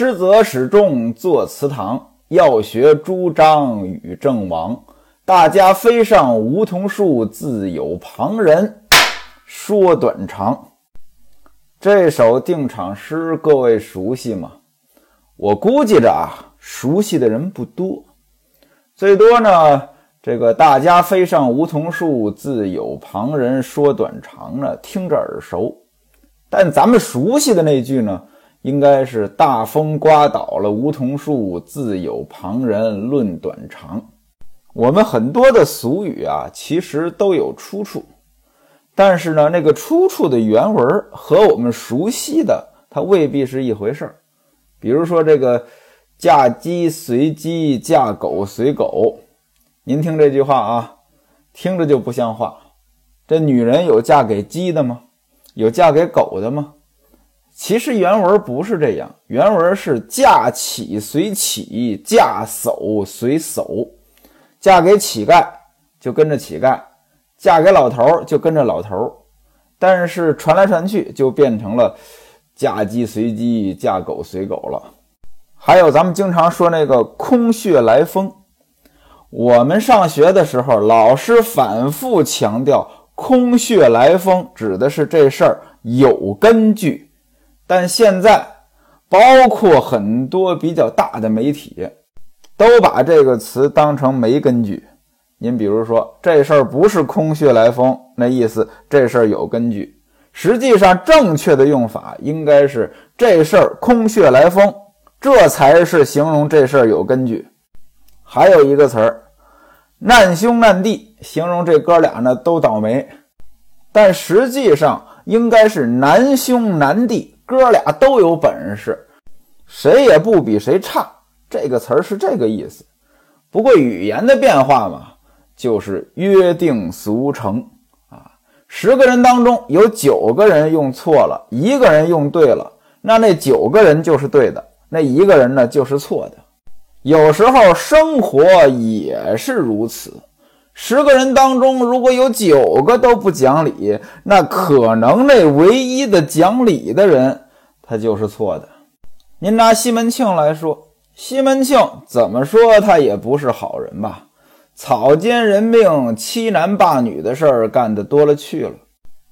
师则始终坐祠堂，要学朱张与郑王。大家飞上梧桐树，自有旁人说短长。这首定场诗，各位熟悉吗？我估计着啊，熟悉的人不多，最多呢，这个大家飞上梧桐树，自有旁人说短长呢，听着耳熟。但咱们熟悉的那句呢，应该是大风刮倒了梧桐树，自有旁人论短长。我们很多的俗语啊，其实都有出处。但是呢，那个出处的原文和我们熟悉的它未必是一回事儿。比如说这个“嫁鸡随鸡，嫁狗随狗”，您听这句话啊，听着就不像话。这女人有嫁给鸡的吗？有嫁给狗的吗？其实原文不是这样，原文是“嫁乞随乞，嫁叟随叟”。嫁给乞丐就跟着乞丐。嫁给老头儿就跟着老头儿，但是传来传去就变成了嫁鸡随鸡，嫁狗随狗了。还有咱们经常说那个空穴来风，我们上学的时候，老师反复强调空穴来风指的是这事儿有根据，但现在包括很多比较大的媒体都把这个词当成没根据。您比如说，这事儿不是空穴来风，那意思这事儿有根据。实际上，正确的用法应该是这事儿空穴来风，这才是形容这事儿有根据。还有一个词儿，难兄难弟，形容这哥俩呢都倒霉。但实际上应该是难兄难弟，哥俩都有本事，谁也不比谁差。这个词儿是这个意思。不过语言的变化嘛。就是约定俗成啊，十个人当中有九个人用错了，一个人用对了，那那九个人就是对的，那一个人呢就是错的。有时候生活也是如此，十个人当中如果有九个都不讲理，那可能那唯一的讲理的人他就是错的。您拿西门庆来说，西门庆怎么说他也不是好人吧？草菅人命、欺男霸女的事儿干得多了去了，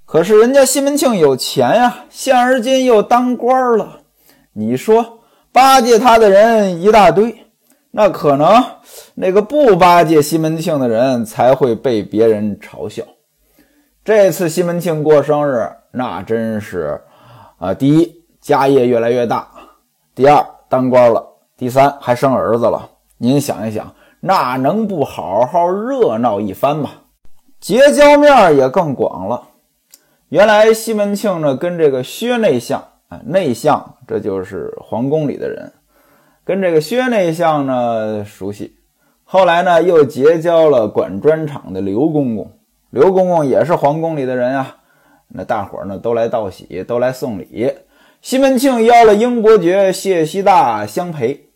可是人家西门庆有钱呀，现而今又当官了。你说巴结他的人一大堆，那可能那个不巴结西门庆的人才会被别人嘲笑。这次西门庆过生日，那真是啊，第一家业越来越大，第二当官了，第三还生儿子了。您想一想。那能不好好热闹一番吗？结交面也更广了。原来西门庆呢，跟这个薛内相啊，内相这就是皇宫里的人，跟这个薛内相呢熟悉。后来呢，又结交了管砖厂的刘公公，刘公公也是皇宫里的人啊。那大伙呢都来道喜，都来送礼。西门庆邀了英伯爵谢希大相陪。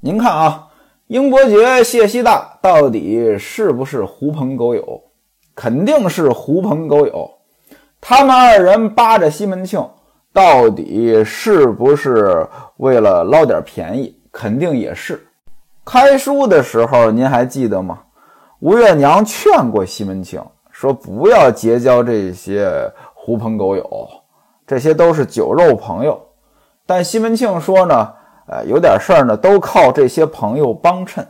您看啊。英伯爵谢希大到底是不是狐朋狗友？肯定是狐朋狗友。他们二人扒着西门庆，到底是不是为了捞点便宜？肯定也是。开书的时候，您还记得吗？吴月娘劝过西门庆，说不要结交这些狐朋狗友，这些都是酒肉朋友。但西门庆说呢。呃，有点事儿呢，都靠这些朋友帮衬。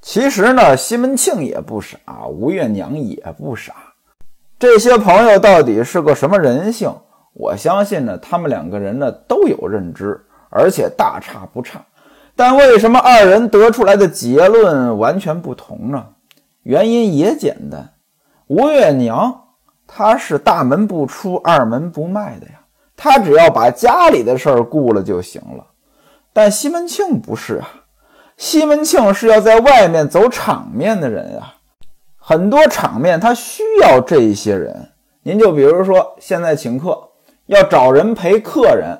其实呢，西门庆也不傻，吴月娘也不傻。这些朋友到底是个什么人性？我相信呢，他们两个人呢都有认知，而且大差不差。但为什么二人得出来的结论完全不同呢？原因也简单，吴月娘她是大门不出二门不迈的呀，她只要把家里的事儿顾了就行了。但西门庆不是啊，西门庆是要在外面走场面的人啊，很多场面他需要这些人。您就比如说现在请客，要找人陪客人，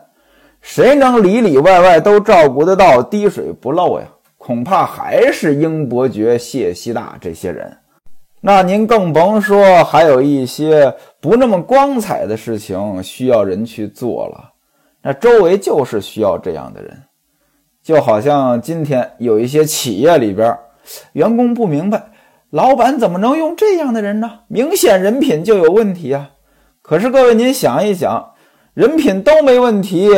谁能里里外外都照顾得到，滴水不漏呀？恐怕还是英伯爵、谢希大这些人。那您更甭说还有一些不那么光彩的事情需要人去做了，那周围就是需要这样的人。就好像今天有一些企业里边，员工不明白，老板怎么能用这样的人呢？明显人品就有问题啊！可是各位，您想一想，人品都没问题，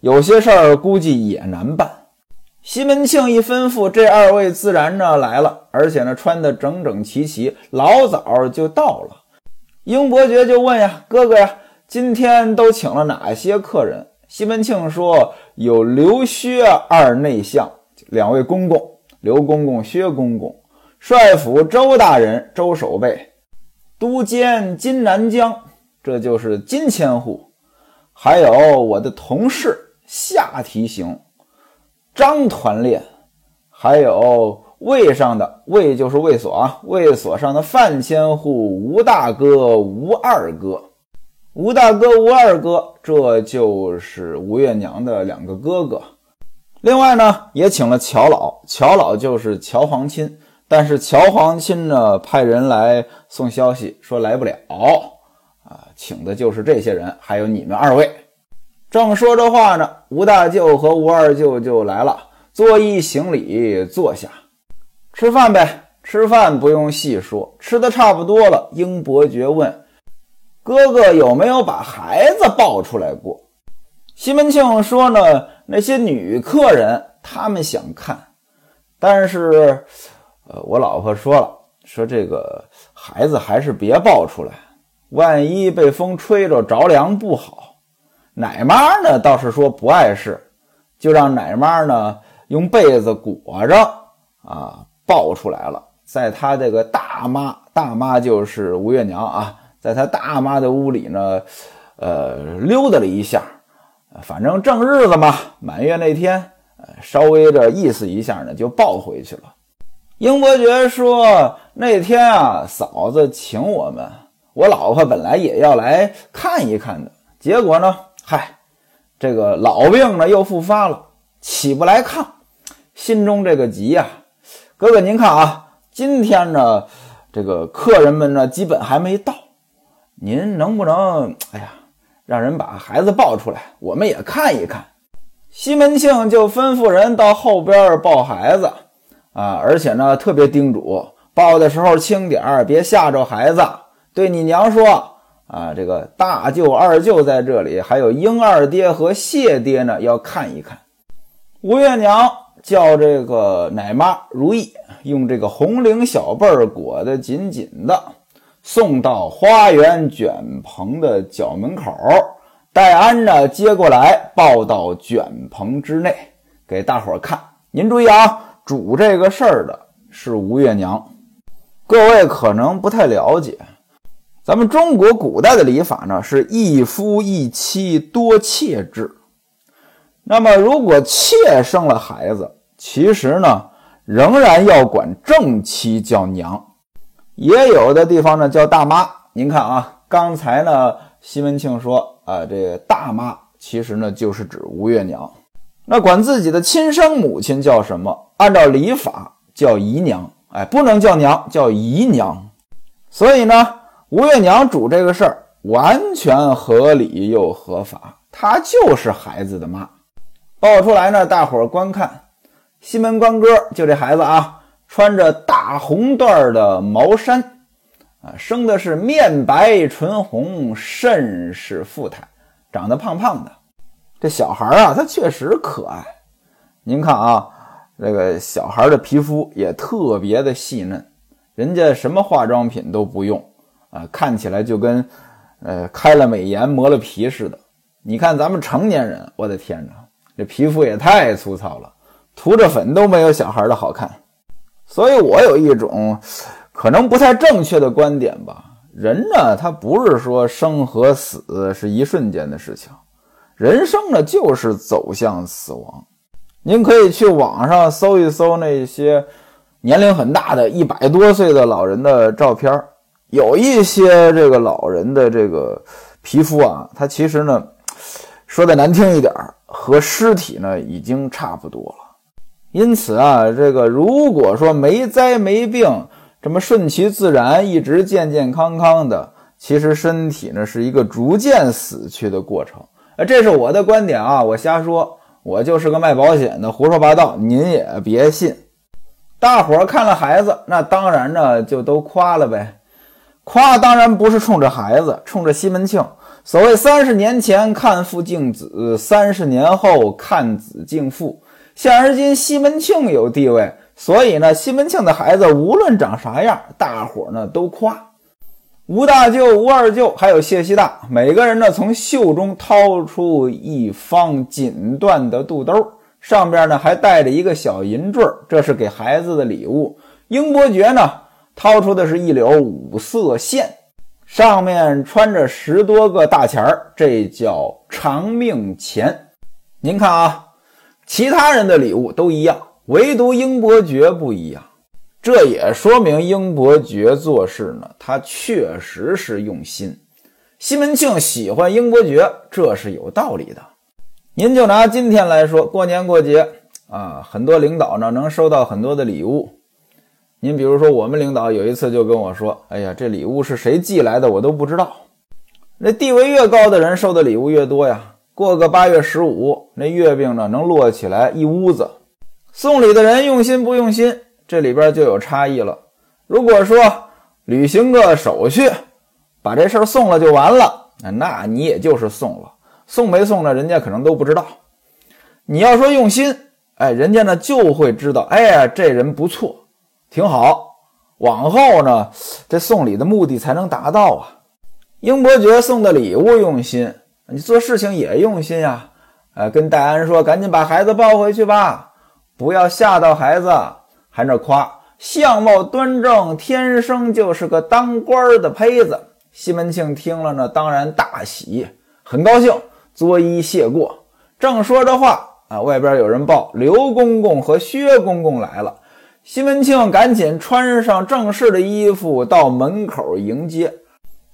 有些事儿估计也难办。西门庆一吩咐，这二位自然呢来了，而且呢穿得整整齐齐，老早就到了。英伯爵就问呀：“哥哥呀，今天都请了哪些客人？”西门庆说：“有刘薛二内相，两位公公，刘公公、薛公公；帅府周大人，周守备；都监金南江，这就是金千户；还有我的同事夏提刑，张团练；还有卫上的卫就是卫所啊，卫所上的范千户吴大哥、吴二哥。”吴大哥、吴二哥，这就是吴月娘的两个哥哥。另外呢，也请了乔老，乔老就是乔皇亲。但是乔皇亲呢，派人来送消息说来不了，请的就是这些人，还有你们二位。正说着话呢，吴大舅和吴二舅就来了，作揖行礼，坐下吃饭呗。吃饭不用细说，吃的差不多了，英伯爵问。哥哥有没有把孩子抱出来过？西门庆说呢，那些女客人他们想看，但是，呃，我老婆说了，说这个孩子还是别抱出来，万一被风吹着着凉不好。奶妈呢倒是说不碍事，就让奶妈呢用被子裹着啊抱出来了，在她这个大妈，大妈就是吴月娘啊。在他大妈的屋里呢，呃，溜达了一下，反正正日子嘛，满月那天，稍微的意思一下呢，就抱回去了。英伯爵说：“那天啊，嫂子请我们，我老婆本来也要来看一看的，结果呢，嗨，这个老病呢又复发了，起不来炕，心中这个急呀。哥哥您看啊，今天呢，这个客人们呢，基本还没到。”您能不能，哎呀，让人把孩子抱出来，我们也看一看。西门庆就吩咐人到后边抱孩子，啊，而且呢特别叮嘱，抱的时候轻点儿，别吓着孩子。对你娘说，啊，这个大舅、二舅在这里，还有英二爹和谢爹呢，要看一看。吴月娘叫这个奶妈如意，用这个红绫小被裹得紧紧的。送到花园卷棚的角门口，戴安呢接过来，抱到卷棚之内，给大伙看。您注意啊，主这个事儿的是吴月娘。各位可能不太了解，咱们中国古代的礼法呢是一夫一妻多妾制。那么如果妾生了孩子，其实呢仍然要管正妻叫娘。也有的地方呢叫大妈，您看啊，刚才呢西门庆说啊，这大妈其实呢就是指吴月娘。那管自己的亲生母亲叫什么？按照礼法叫姨娘，哎，不能叫娘，叫姨娘。所以呢，吴月娘主这个事儿完全合理又合法，她就是孩子的妈。抱出来呢，大伙儿观看，西门官哥就这孩子啊。穿着大红缎的毛衫，啊，生的是面白唇红，甚是富态，长得胖胖的。这小孩啊，他确实可爱。您看啊，这个小孩的皮肤也特别的细嫩，人家什么化妆品都不用，啊，看起来就跟呃开了美颜磨了皮似的。你看咱们成年人，我的天哪，这皮肤也太粗糙了，涂着粉都没有小孩的好看。所以，我有一种可能不太正确的观点吧。人呢，他不是说生和死是一瞬间的事情，人生呢就是走向死亡。您可以去网上搜一搜那些年龄很大的一百多岁的老人的照片儿，有一些这个老人的这个皮肤啊，他其实呢，说的难听一点儿，和尸体呢已经差不多了。因此啊，这个如果说没灾没病，这么顺其自然，一直健健康康的，其实身体呢是一个逐渐死去的过程。呃，这是我的观点啊，我瞎说，我就是个卖保险的，胡说八道，您也别信。大伙儿看了孩子，那当然呢就都夸了呗。夸当然不是冲着孩子，冲着西门庆。所谓三十年前看父敬子，三十年后看子敬父。现而今西门庆有地位，所以呢，西门庆的孩子无论长啥样，大伙儿呢都夸。吴大舅、吴二舅还有谢希大，每个人呢从袖中掏出一方锦缎的肚兜，上边呢还带着一个小银坠，这是给孩子的礼物。英伯爵呢掏出的是一绺五色线，上面穿着十多个大钱儿，这叫长命钱。您看啊，其他人的礼物都一样，唯独英伯爵不一样。这也说明英伯爵做事呢，他确实是用心。西门庆喜欢英伯爵，这是有道理的。您就拿今天来说，过年过节啊，很多领导呢能收到很多的礼物。您比如说，我们领导有一次就跟我说：“哎呀，这礼物是谁寄来的，我都不知道。”那地位越高的人收的礼物越多呀。过个八月十五，那月饼呢能摞起来一屋子。送礼的人用心不用心？这里边就有差异了。如果说履行个手续，把这事儿送了就完了，那你也就是送了，送没送呢？人家可能都不知道。你要说用心，哎，人家呢就会知道，哎呀，这人不错，挺好。往后呢，这送礼的目的才能达到啊。英伯爵送的礼物用心，你做事情也用心呀。呃，跟戴安说，赶紧把孩子抱回去吧，不要吓到孩子。还那夸相貌端正，天生就是个当官的胚子。西门庆听了呢，当然大喜，很高兴，作揖谢过。正说着话啊，外边有人报刘公公和薛公公来了。西门庆赶紧穿上正式的衣服到门口迎接。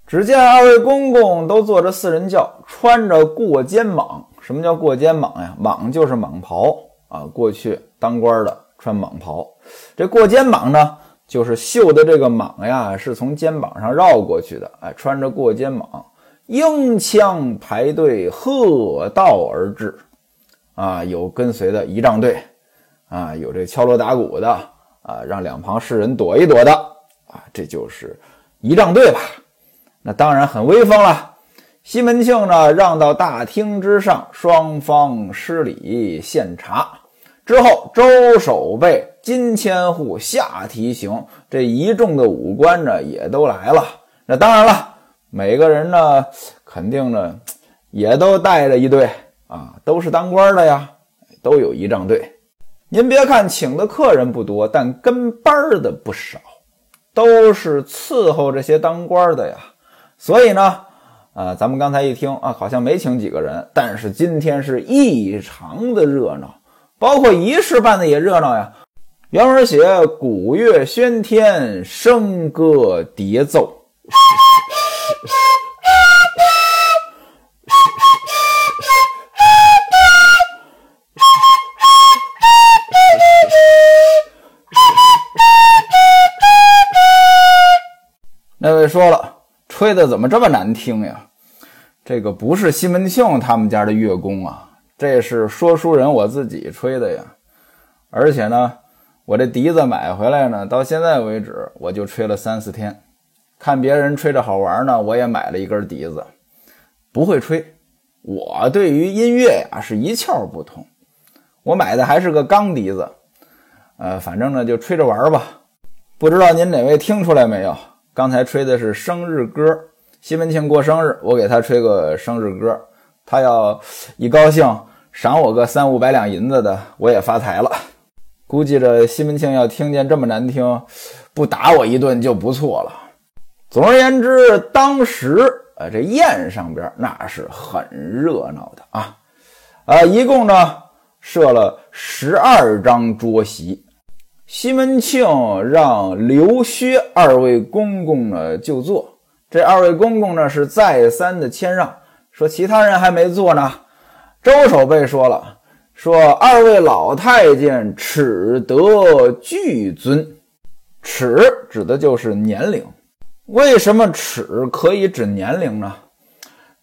只见二位公公都坐着四人轿，穿着过肩蟒。什么叫过肩蟒呀？蟒就是蟒袍啊。过去当官的穿蟒袍。这过肩蟒呢，就是绣的这个蟒呀，是从肩膀上绕过去的。哎，穿着过肩蟒，缨枪排队，喝道而至。啊，有跟随的仪仗队，啊，有这敲锣打鼓的，啊，让两旁士人躲一躲的，啊，这就是仪仗队吧？那当然很威风了。西门庆呢，让到大厅之上，双方施礼献茶。之后，周守备、金千户、夏提刑这一众的武官呢，也都来了。那当然了，每个人呢，肯定呢，也都带着一队啊，都是当官的呀，都有仪仗队。您别看请的客人不多，但跟班儿的不少，都是伺候这些当官的呀。所以呢，啊，咱们刚才一听啊，好像没请几个人，但是今天是异常的热闹。包括仪式办的也热闹呀，原文写鼓乐喧天，笙歌叠奏。那位说了，吹的怎么这么难听呀？这个不是西门庆他们家的乐工啊。这是说书人我自己吹的呀，而且呢，我这笛子买回来呢，到现在为止我就吹了三四天。看别人吹着好玩呢，我也买了一根笛子，不会吹。我对于音乐呀是一窍不通。我买的还是个钢笛子，呃，反正呢就吹着玩吧。不知道您哪位听出来没有？刚才吹的是生日歌，西门庆过生日，我给他吹个生日歌，他要一高兴。赏我个三五百两银子的，我也发财了。估计着西门庆要听见这么难听，不打我一顿就不错了。总而言之，当时啊，这宴上边那是很热闹的啊。啊，一共呢设了十二张桌席。西门庆让刘薛二位公公呢就坐，这二位公公呢是再三的谦让，说其他人还没坐呢。周守备说了：“说二位老太监耻得巨尊，耻指的就是年龄。为什么耻可以指年龄呢？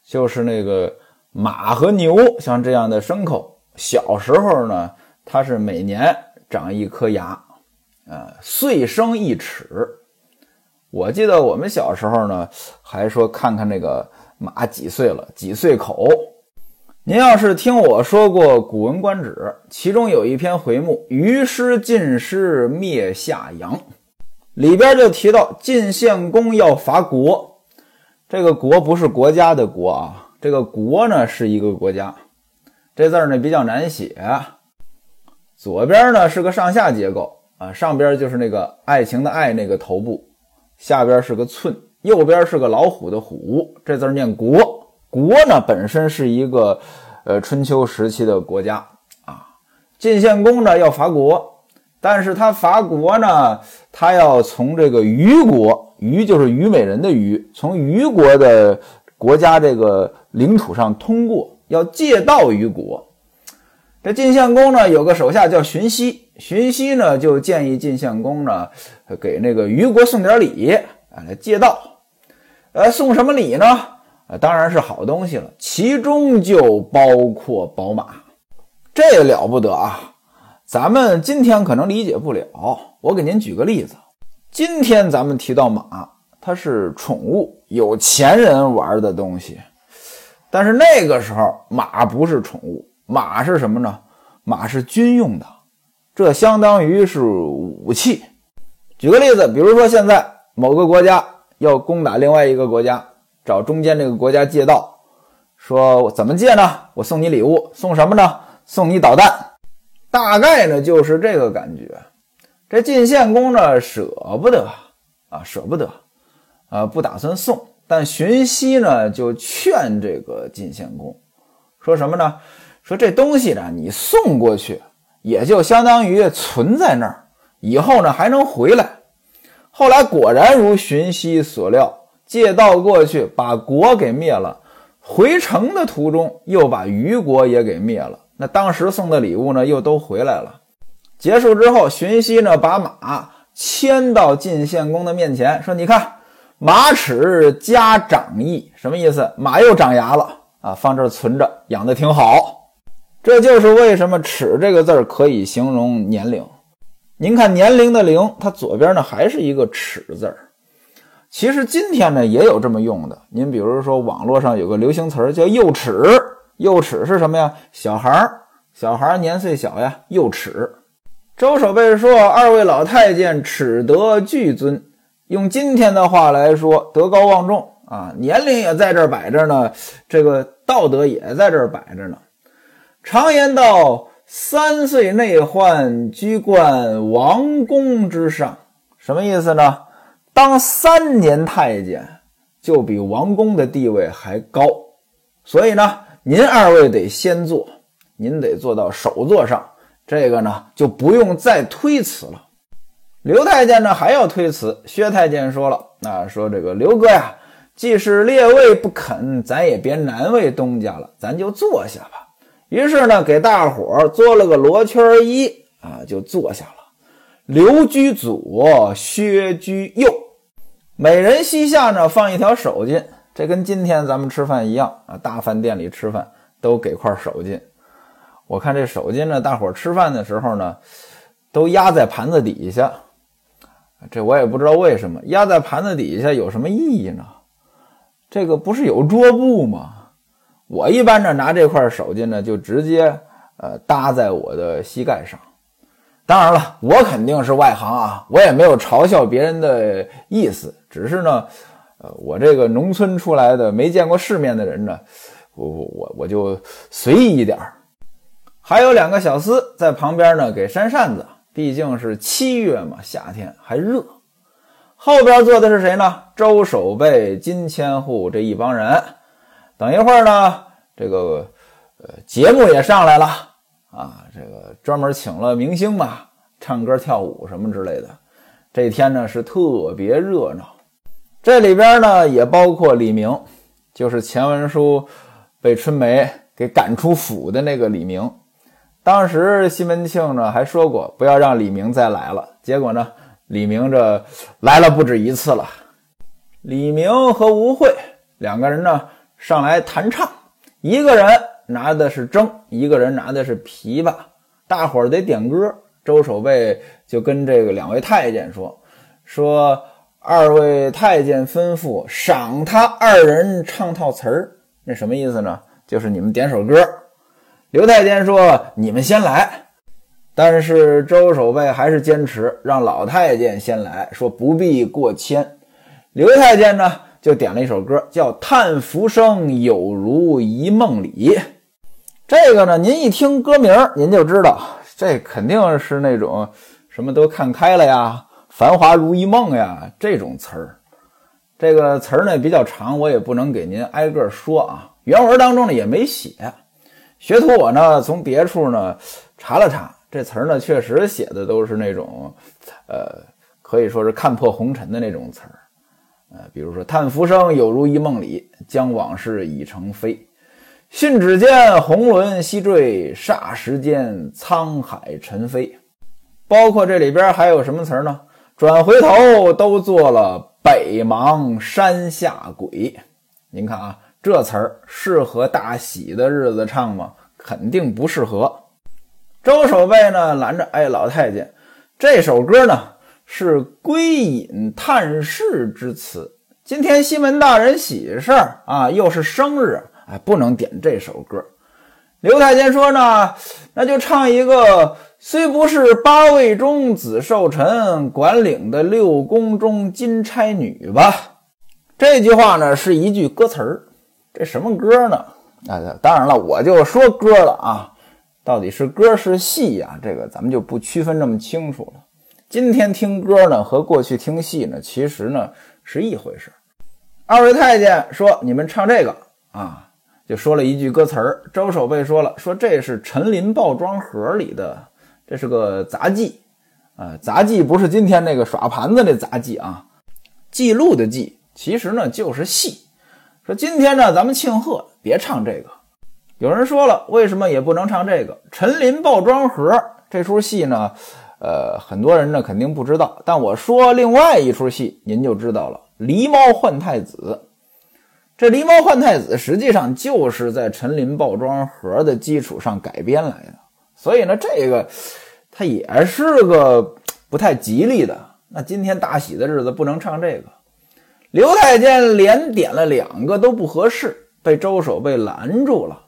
就是那个马和牛像这样的牲口，小时候呢，它是每年长一颗牙，呃，岁生一尺。我记得我们小时候呢，还说看看那个马几岁了，几岁口。您要是听我说过《古文观止》，其中有一篇回目《于师晋师灭夏阳》，里边就提到晋献公要伐国。这个“国”不是国家的“国”啊，这个“国”呢是一个国家。这字儿呢比较难写，左边呢是个上下结构啊，上边就是那个爱情的“爱”那个头部，下边是个寸，右边是个老虎的“虎”。这字念“国”，国呢本身是一个呃春秋时期的国家啊。晋献公呢要伐国，但是他伐国呢，他要从这个虞国，虞就是虞美人的虞，从虞国的国家这个领土上通过。要借道于国，这晋献公呢有个手下叫荀息，荀息呢就建议晋献公呢给那个虞国送点礼，啊来借道。呃，送什么礼呢？呃，当然是好东西了，其中就包括宝马，这了不得啊！咱们今天可能理解不了，我给您举个例子。今天咱们提到马，它是宠物，有钱人玩的东西。但是那个时候，马不是宠物，马是什么呢？马是军用的，这相当于是武器。举个例子，比如说现在某个国家要攻打另外一个国家，找中间这个国家借道，说我怎么借呢？我送你礼物，送什么呢？送你导弹，大概呢就是这个感觉。这晋献公呢舍不得啊，舍不得啊，不打算送。但荀息呢，就劝这个晋献公，说什么呢？说这东西呢，你送过去，也就相当于存在那儿，以后呢还能回来。后来果然如荀息所料，借道过去，把国给灭了。回城的途中，又把虞国也给灭了。那当时送的礼物呢，又都回来了。结束之后，荀息呢，把马牵到晋献公的面前，说：“你看。”马齿加长翼，什么意思？马又长牙了啊，放这儿存着，养的挺好。这就是为什么“齿”这个字儿可以形容年龄。您看年龄的“龄”，它左边呢还是一个“齿”字儿。其实今天呢也有这么用的。您比如说网络上有个流行词儿叫“幼齿”，幼齿是什么呀？小孩儿，小孩儿年岁小呀，幼齿。周守备说：“二位老太监齿德俱尊。”用今天的话来说，德高望重啊，年龄也在这儿摆着呢，这个道德也在这儿摆着呢。常言道：“三岁内患，居冠王公之上。”什么意思呢？当三年太监就比王公的地位还高。所以呢，您二位得先做，您得做到首座上，这个呢就不用再推辞了。刘太监呢还要推辞，薛太监说了：“啊，说这个刘哥呀，既是列位不肯，咱也别难为东家了，咱就坐下吧。”于是呢，给大伙儿做了个罗圈揖啊，就坐下了。刘居左，薛居右，每人膝下呢放一条手巾，这跟今天咱们吃饭一样啊，大饭店里吃饭都给块手巾。我看这手巾呢，大伙儿吃饭的时候呢，都压在盘子底下。这我也不知道为什么压在盘子底下有什么意义呢？这个不是有桌布吗？我一般呢拿这块手巾呢就直接呃搭在我的膝盖上。当然了，我肯定是外行啊，我也没有嘲笑别人的意思，只是呢，呃，我这个农村出来的没见过世面的人呢，我我我我就随意一点还有两个小厮在旁边呢给扇扇子。毕竟是七月嘛，夏天还热。后边坐的是谁呢？周守备、金千户这一帮人。等一会儿呢，这个呃节目也上来了啊，这个专门请了明星嘛，唱歌跳舞什么之类的。这天呢是特别热闹。这里边呢也包括李明，就是前文书被春梅给赶出府的那个李明。当时西门庆呢还说过不要让李明再来了，结果呢李明这来了不止一次了。李明和吴慧两个人呢上来弹唱，一个人拿的是筝，一个人拿的是琵琶，大伙儿得点歌。周守备就跟这个两位太监说：“说二位太监吩咐赏他二人唱套词儿，那什么意思呢？就是你们点首歌。”刘太监说：“你们先来。”但是周守备还是坚持让老太监先来，说不必过谦。刘太监呢，就点了一首歌，叫《叹浮生有如一梦里》。这个呢，您一听歌名，您就知道这肯定是那种什么都看开了呀，繁华如一梦呀这种词儿。这个词儿呢比较长，我也不能给您挨个说啊。原文当中呢也没写。学徒我呢从别处呢查了查。这词儿呢，确实写的都是那种，呃，可以说是看破红尘的那种词儿，呃，比如说“叹浮生有如一梦里，将往事已成飞。信只见红轮西坠，霎时间沧海沉飞。”包括这里边还有什么词儿呢？“转回头都做了北邙山下鬼。”您看啊，这词儿适合大喜的日子唱吗？肯定不适合。周守备呢拦着，哎，老太监，这首歌呢是归隐叹世之词。今天西门大人喜事儿啊，又是生日，哎，不能点这首歌。刘太监说呢，那就唱一个“虽不是八位中子寿辰，管领的六宫中金钗女”吧。这句话呢是一句歌词儿，这什么歌呢？啊，当然了，我就说歌了啊。到底是歌是戏呀？这个咱们就不区分这么清楚了。今天听歌呢，和过去听戏呢，其实呢是一回事。二位太监说：“你们唱这个啊。”就说了一句歌词儿。周守备说了：“说这是陈林报庄盒里的，这是个杂技啊。杂技不是今天那个耍盘子那杂技啊，记录的记，其实呢就是戏。说今天呢，咱们庆贺，别唱这个。”有人说了，为什么也不能唱这个《陈林报庄盒》这出戏呢？呃，很多人呢肯定不知道，但我说另外一出戏，您就知道了，《狸猫换太子》。这《狸猫换太子》实际上就是在《陈林报庄盒》的基础上改编来的，所以呢，这个它也是个不太吉利的。那今天大喜的日子不能唱这个。刘太监连点了两个都不合适，被周守备拦住了。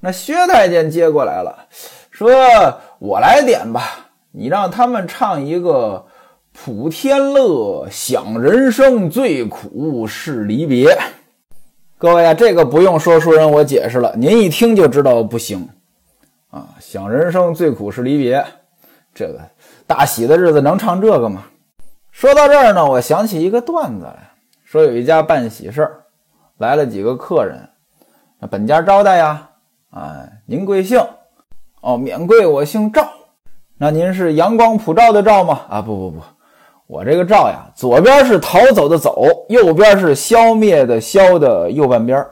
那薛太监接过来了，说：“我来点吧，你让他们唱一个‘普天乐，享人生，最苦是离别’。各位啊，这个不用说书人我解释了，您一听就知道不行啊！‘享人生，最苦是离别’，这个大喜的日子能唱这个吗？说到这儿呢，我想起一个段子来，说有一家办喜事儿，来了几个客人，本家招待呀。”啊，您贵姓？哦，免贵，我姓赵。那您是阳光普照的照吗？啊，不不不，我这个照呀，左边是逃走的走，右边是消灭的消的右半边。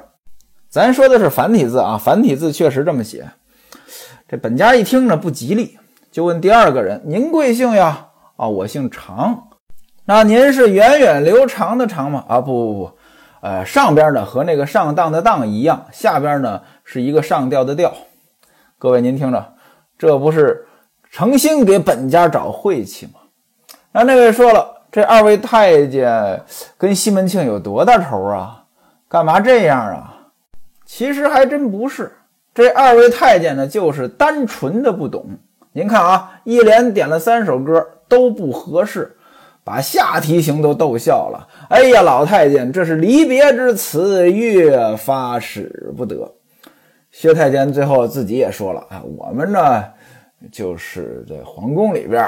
咱说的是繁体字啊，繁体字确实这么写。这本家一听呢不吉利，就问第二个人：您贵姓呀？啊，我姓常。那您是源远流长的长吗？啊，不不不。呃，上边呢和那个上当的当一样，下边呢是一个上吊的吊。各位您听着，这不是诚心给本家找晦气吗？那那位说了，这二位太监跟西门庆有多大仇啊？干嘛这样啊？其实还真不是，这二位太监呢就是单纯的不懂。您看啊，一连点了三首歌都不合适。把下提刑都逗笑了。哎呀，老太监，这是离别之词，越发使不得。薛太监最后自己也说了啊，我们呢，就是在皇宫里边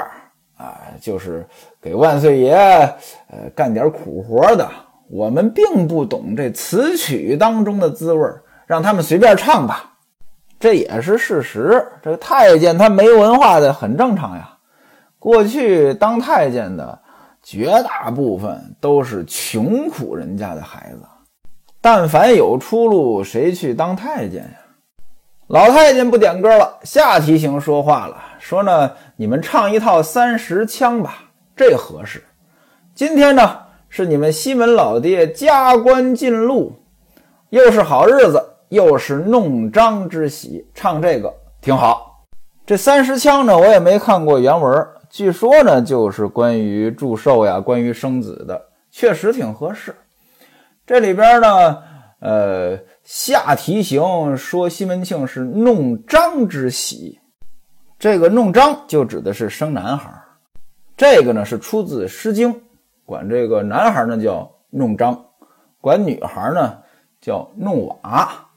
啊，就是给万岁爷呃干点苦活的。我们并不懂这词曲当中的滋味让他们随便唱吧。这也是事实。这个太监他没文化的很正常呀。过去当太监的。绝大部分都是穷苦人家的孩子，但凡有出路，谁去当太监呀？老太监不点歌了，下提刑说话了，说呢，你们唱一套三十腔吧，这合适。今天呢是你们西门老爹加官进禄，又是好日子，又是弄璋之喜，唱这个挺好。这三十腔呢，我也没看过原文，据说呢就是关于祝寿呀，关于生子的，确实挺合适。这里边呢，呃，下题型说西门庆是弄璋之喜，这个弄璋就指的是生男孩，这个呢是出自《诗经》，管这个男孩呢叫弄璋。管女孩呢叫弄瓦，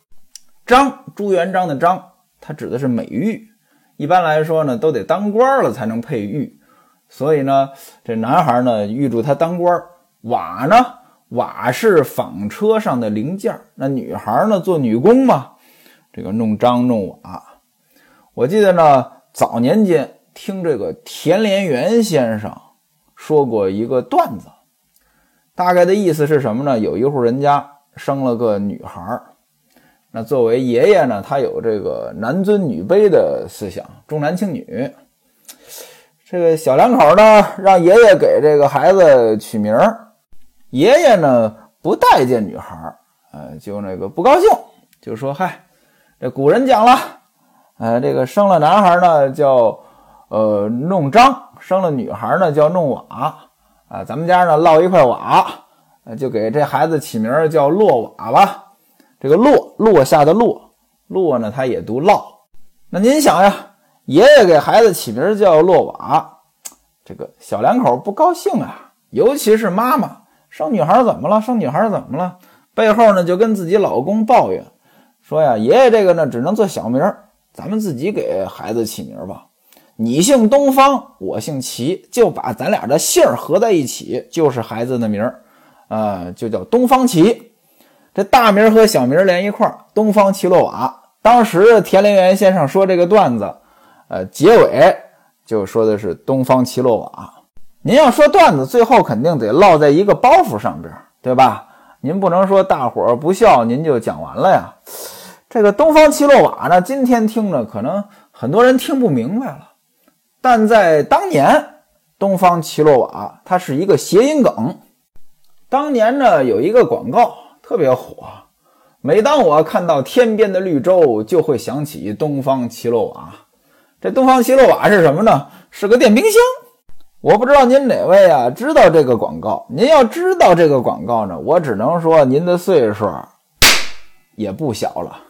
张朱元璋的张，它指的是美玉。一般来说呢，都得当官了才能配玉，所以呢，这男孩呢预祝他当官。瓦呢，瓦是纺车上的零件那女孩呢做女工嘛，这个弄张弄瓦。我记得呢，早年间听这个田连元先生说过一个段子。大概的意思是什么呢？有一户人家生了个女孩，那作为爷爷呢，他有这个男尊女卑的思想，重男轻女。这个小两口呢，让爷爷给这个孩子取名儿，爷爷呢不待见女孩儿，呃，就那个不高兴，就说：“嗨，这古人讲了，呃，这个生了男孩呢叫呃弄璋，生了女孩呢叫弄瓦。”啊，咱们家呢落一块瓦，就给这孩子起名叫落瓦吧。这个落落下的落落呢，它也读落。那您想呀，爷爷给孩子起名叫落瓦，这个小两口不高兴啊，尤其是妈妈生女孩怎么了？生女孩怎么了？背后呢就跟自己老公抱怨说呀，爷爷这个呢只能做小名，咱们自己给孩子起名吧。你姓东方，我姓齐，就把咱俩的姓合在一起，就是孩子的名儿，啊，就叫东方齐。这大名和小名连一块儿，东方齐洛瓦。当时田连元先生说这个段子，呃，结尾就说的是东方齐洛瓦。您要说段子，最后肯定得落在一个包袱上边，对吧？您不能说大伙儿不笑，您就讲完了呀。这个东方齐洛瓦呢，今天听着可能很多人听不明白了。但在当年，东方奇洛瓦它是一个谐音梗。当年呢，有一个广告特别火，每当我看到天边的绿洲，就会想起东方奇洛瓦。这东方奇洛瓦是什么呢？是个电冰箱。我不知道您哪位啊知道这个广告？您要知道这个广告呢，我只能说您的岁数也不小了。